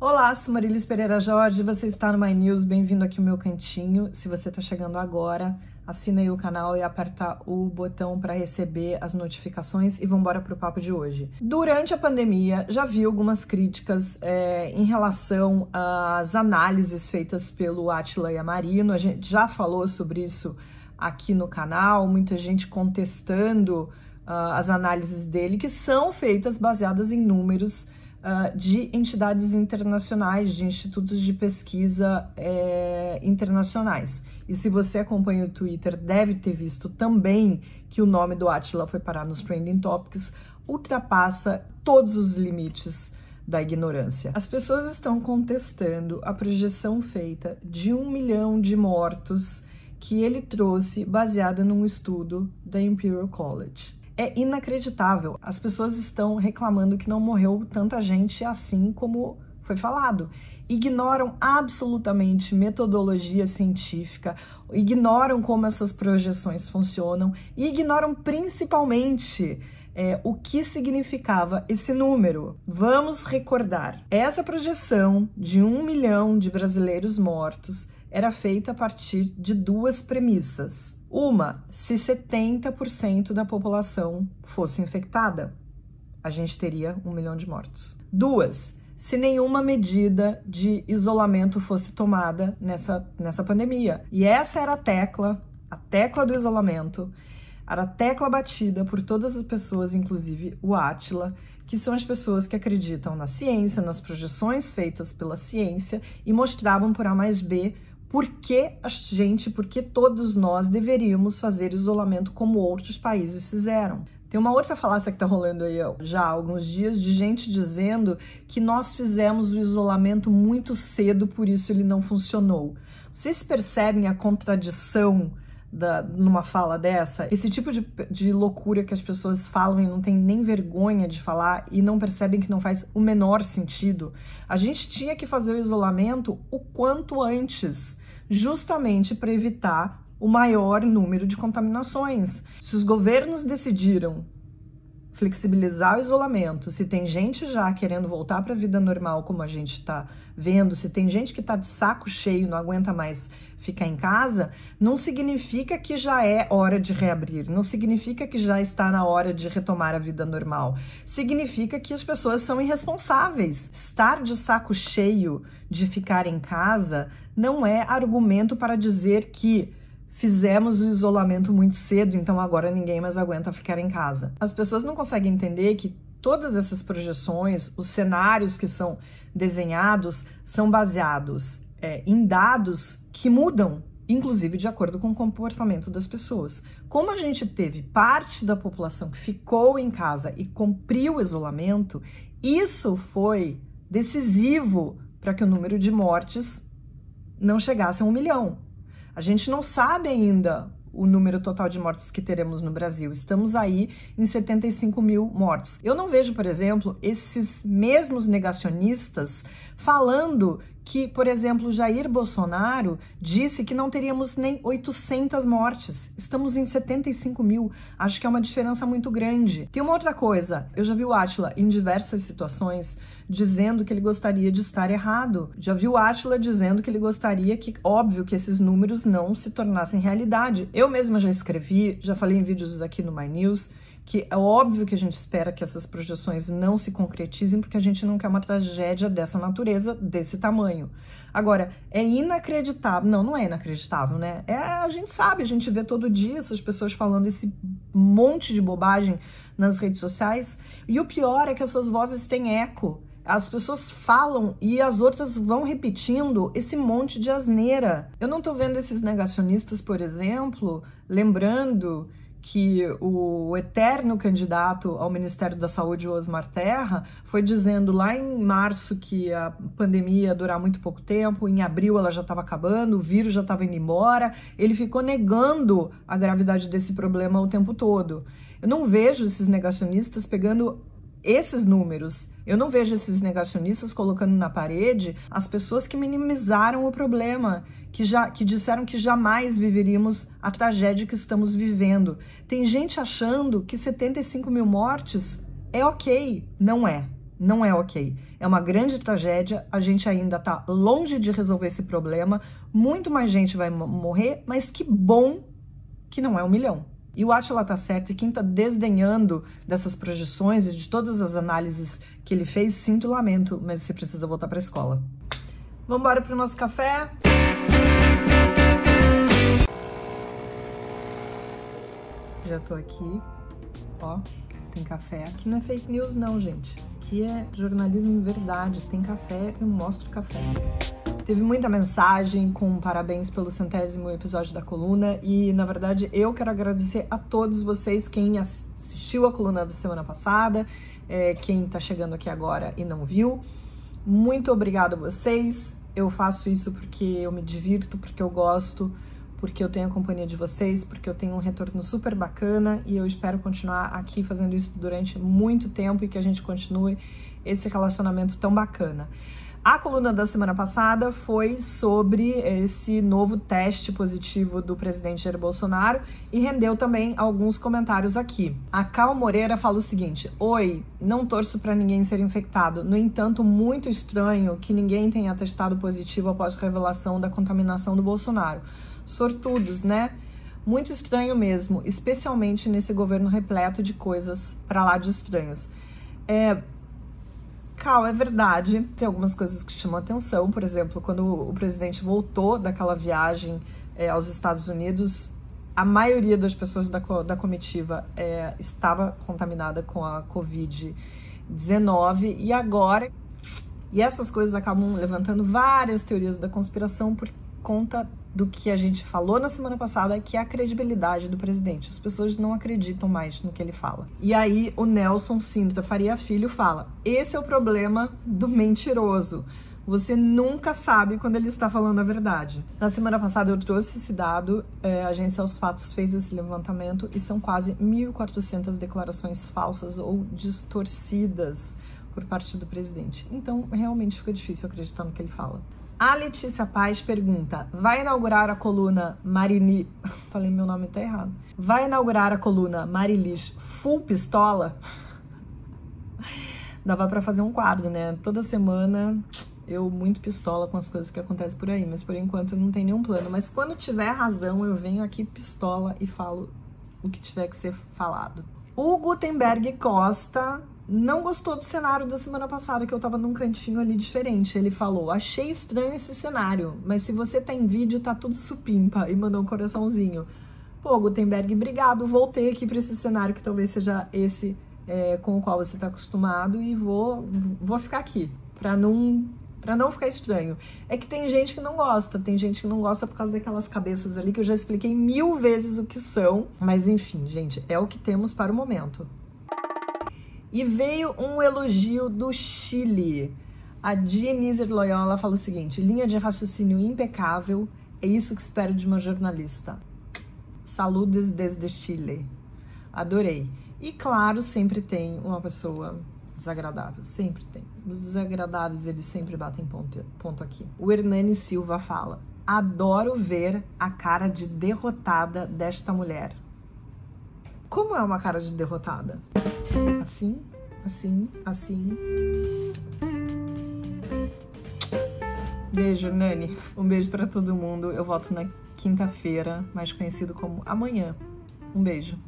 Olá, sou Marilis Pereira Jorge, você está no My News, bem-vindo aqui ao meu cantinho. Se você está chegando agora, assina aí o canal e aperta o botão para receber as notificações e vamos embora para o papo de hoje. Durante a pandemia, já vi algumas críticas é, em relação às análises feitas pelo Atila Yamarino, a gente já falou sobre isso aqui no canal, muita gente contestando uh, as análises dele, que são feitas baseadas em números uh, de entidades internacionais, de institutos de pesquisa é, internacionais. E se você acompanha o Twitter, deve ter visto também que o nome do Atila foi parar nos Trending Topics, ultrapassa todos os limites da ignorância. As pessoas estão contestando a projeção feita de um milhão de mortos que ele trouxe baseada num estudo da Imperial College é inacreditável. As pessoas estão reclamando que não morreu tanta gente assim como foi falado. Ignoram absolutamente metodologia científica, ignoram como essas projeções funcionam e ignoram principalmente é, o que significava esse número. Vamos recordar: essa projeção de um milhão de brasileiros mortos era feita a partir de duas premissas. Uma, se 70% da população fosse infectada, a gente teria um milhão de mortos. Duas, se nenhuma medida de isolamento fosse tomada nessa, nessa pandemia. E essa era a tecla, a tecla do isolamento, era a tecla batida por todas as pessoas, inclusive o Átila, que são as pessoas que acreditam na ciência, nas projeções feitas pela ciência e mostravam por A mais B por que a gente, por que todos nós deveríamos fazer isolamento como outros países fizeram. Tem uma outra falácia que está rolando aí já há alguns dias de gente dizendo que nós fizemos o isolamento muito cedo, por isso ele não funcionou. Vocês percebem a contradição da, numa fala dessa? Esse tipo de, de loucura que as pessoas falam e não tem nem vergonha de falar e não percebem que não faz o menor sentido. A gente tinha que fazer o isolamento o quanto antes justamente para evitar o maior número de contaminações. Se os governos decidiram flexibilizar o isolamento, se tem gente já querendo voltar para a vida normal, como a gente está vendo, se tem gente que está de saco cheio, não aguenta mais ficar em casa, não significa que já é hora de reabrir, não significa que já está na hora de retomar a vida normal. Significa que as pessoas são irresponsáveis. Estar de saco cheio de ficar em casa não é argumento para dizer que fizemos o isolamento muito cedo, então agora ninguém mais aguenta ficar em casa. As pessoas não conseguem entender que todas essas projeções, os cenários que são desenhados, são baseados é, em dados que mudam, inclusive de acordo com o comportamento das pessoas. Como a gente teve parte da população que ficou em casa e cumpriu o isolamento, isso foi decisivo para que o número de mortes não chegasse a um milhão. A gente não sabe ainda o número total de mortes que teremos no Brasil. Estamos aí em 75 mil mortes. Eu não vejo, por exemplo, esses mesmos negacionistas falando que, por exemplo, Jair Bolsonaro disse que não teríamos nem 800 mortes. Estamos em 75 mil. Acho que é uma diferença muito grande. Tem uma outra coisa. Eu já vi o Atila em diversas situações dizendo que ele gostaria de estar errado. Já vi o Atila dizendo que ele gostaria que, óbvio, que esses números não se tornassem realidade. Eu mesma já escrevi, já falei em vídeos aqui no My News que é óbvio que a gente espera que essas projeções não se concretizem, porque a gente não quer uma tragédia dessa natureza, desse tamanho. Agora, é inacreditável, não, não é inacreditável, né? É, a gente sabe, a gente vê todo dia essas pessoas falando esse monte de bobagem nas redes sociais, e o pior é que essas vozes têm eco. As pessoas falam e as outras vão repetindo esse monte de asneira. Eu não tô vendo esses negacionistas, por exemplo, lembrando que o eterno candidato ao Ministério da Saúde, Osmar Terra, foi dizendo lá em março que a pandemia ia durar muito pouco tempo, em abril ela já estava acabando, o vírus já estava indo embora, ele ficou negando a gravidade desse problema o tempo todo. Eu não vejo esses negacionistas pegando esses números. Eu não vejo esses negacionistas colocando na parede as pessoas que minimizaram o problema, que já que disseram que jamais viveríamos a tragédia que estamos vivendo. Tem gente achando que 75 mil mortes é ok, não é. Não é ok. É uma grande tragédia, a gente ainda tá longe de resolver esse problema, muito mais gente vai morrer, mas que bom que não é um milhão. E o Atila tá certo, e quem tá desdenhando dessas projeções e de todas as análises que ele fez, sinto lamento, mas você precisa voltar pra escola. Vamos embora pro nosso café? Já tô aqui, ó, tem café. Aqui não é fake news não, gente. Aqui é jornalismo verdade, tem café, eu mostro café. Teve muita mensagem com parabéns pelo centésimo episódio da coluna e, na verdade, eu quero agradecer a todos vocês, quem assistiu a coluna da semana passada, é, quem tá chegando aqui agora e não viu. Muito obrigado a vocês. Eu faço isso porque eu me divirto, porque eu gosto, porque eu tenho a companhia de vocês, porque eu tenho um retorno super bacana e eu espero continuar aqui fazendo isso durante muito tempo e que a gente continue esse relacionamento tão bacana. A coluna da semana passada foi sobre esse novo teste positivo do presidente Jair Bolsonaro e rendeu também alguns comentários aqui. A Cal Moreira fala o seguinte: Oi, não torço para ninguém ser infectado. No entanto, muito estranho que ninguém tenha testado positivo após a revelação da contaminação do Bolsonaro. Sortudos, né? Muito estranho mesmo, especialmente nesse governo repleto de coisas para lá de estranhas. É, Cal, é verdade. Tem algumas coisas que chamam atenção. Por exemplo, quando o presidente voltou daquela viagem é, aos Estados Unidos, a maioria das pessoas da, da comitiva é, estava contaminada com a Covid-19 e agora. E essas coisas acabam levantando várias teorias da conspiração por conta do que a gente falou na semana passada, que é a credibilidade do presidente. As pessoas não acreditam mais no que ele fala. E aí o Nelson Sintra Faria Filho fala: esse é o problema do mentiroso. Você nunca sabe quando ele está falando a verdade. Na semana passada eu trouxe esse dado, é, a agência Aos Fatos fez esse levantamento e são quase 1.400 declarações falsas ou distorcidas por parte do presidente. Então realmente fica difícil acreditar no que ele fala. A Letícia Paz pergunta: vai inaugurar a coluna Marini. Falei meu nome tá errado. Vai inaugurar a coluna Marilis Full Pistola? Dava para fazer um quadro, né? Toda semana eu muito pistola com as coisas que acontecem por aí, mas por enquanto não tem nenhum plano. Mas quando tiver razão, eu venho aqui pistola e falo o que tiver que ser falado. O Gutenberg Costa não gostou do cenário da semana passada, que eu tava num cantinho ali diferente. Ele falou: Achei estranho esse cenário, mas se você tá em vídeo, tá tudo supimpa. E mandou um coraçãozinho. Pô, Gutenberg, obrigado. Voltei aqui para esse cenário que talvez seja esse é, com o qual você tá acostumado e vou, vou ficar aqui, pra não. Pra não ficar estranho. É que tem gente que não gosta, tem gente que não gosta por causa daquelas cabeças ali que eu já expliquei mil vezes o que são. Mas enfim, gente, é o que temos para o momento. E veio um elogio do Chile. A Dionísia Loyola fala o seguinte: linha de raciocínio impecável, é isso que espero de uma jornalista. Saludes desde Chile. Adorei. E claro, sempre tem uma pessoa desagradável, sempre tem. Os desagradáveis, eles sempre batem ponto, ponto aqui. O Hernani Silva fala: adoro ver a cara de derrotada desta mulher. Como é uma cara de derrotada? Assim, assim, assim. Beijo, Nani. Um beijo para todo mundo. Eu volto na quinta-feira, mais conhecido como amanhã. Um beijo.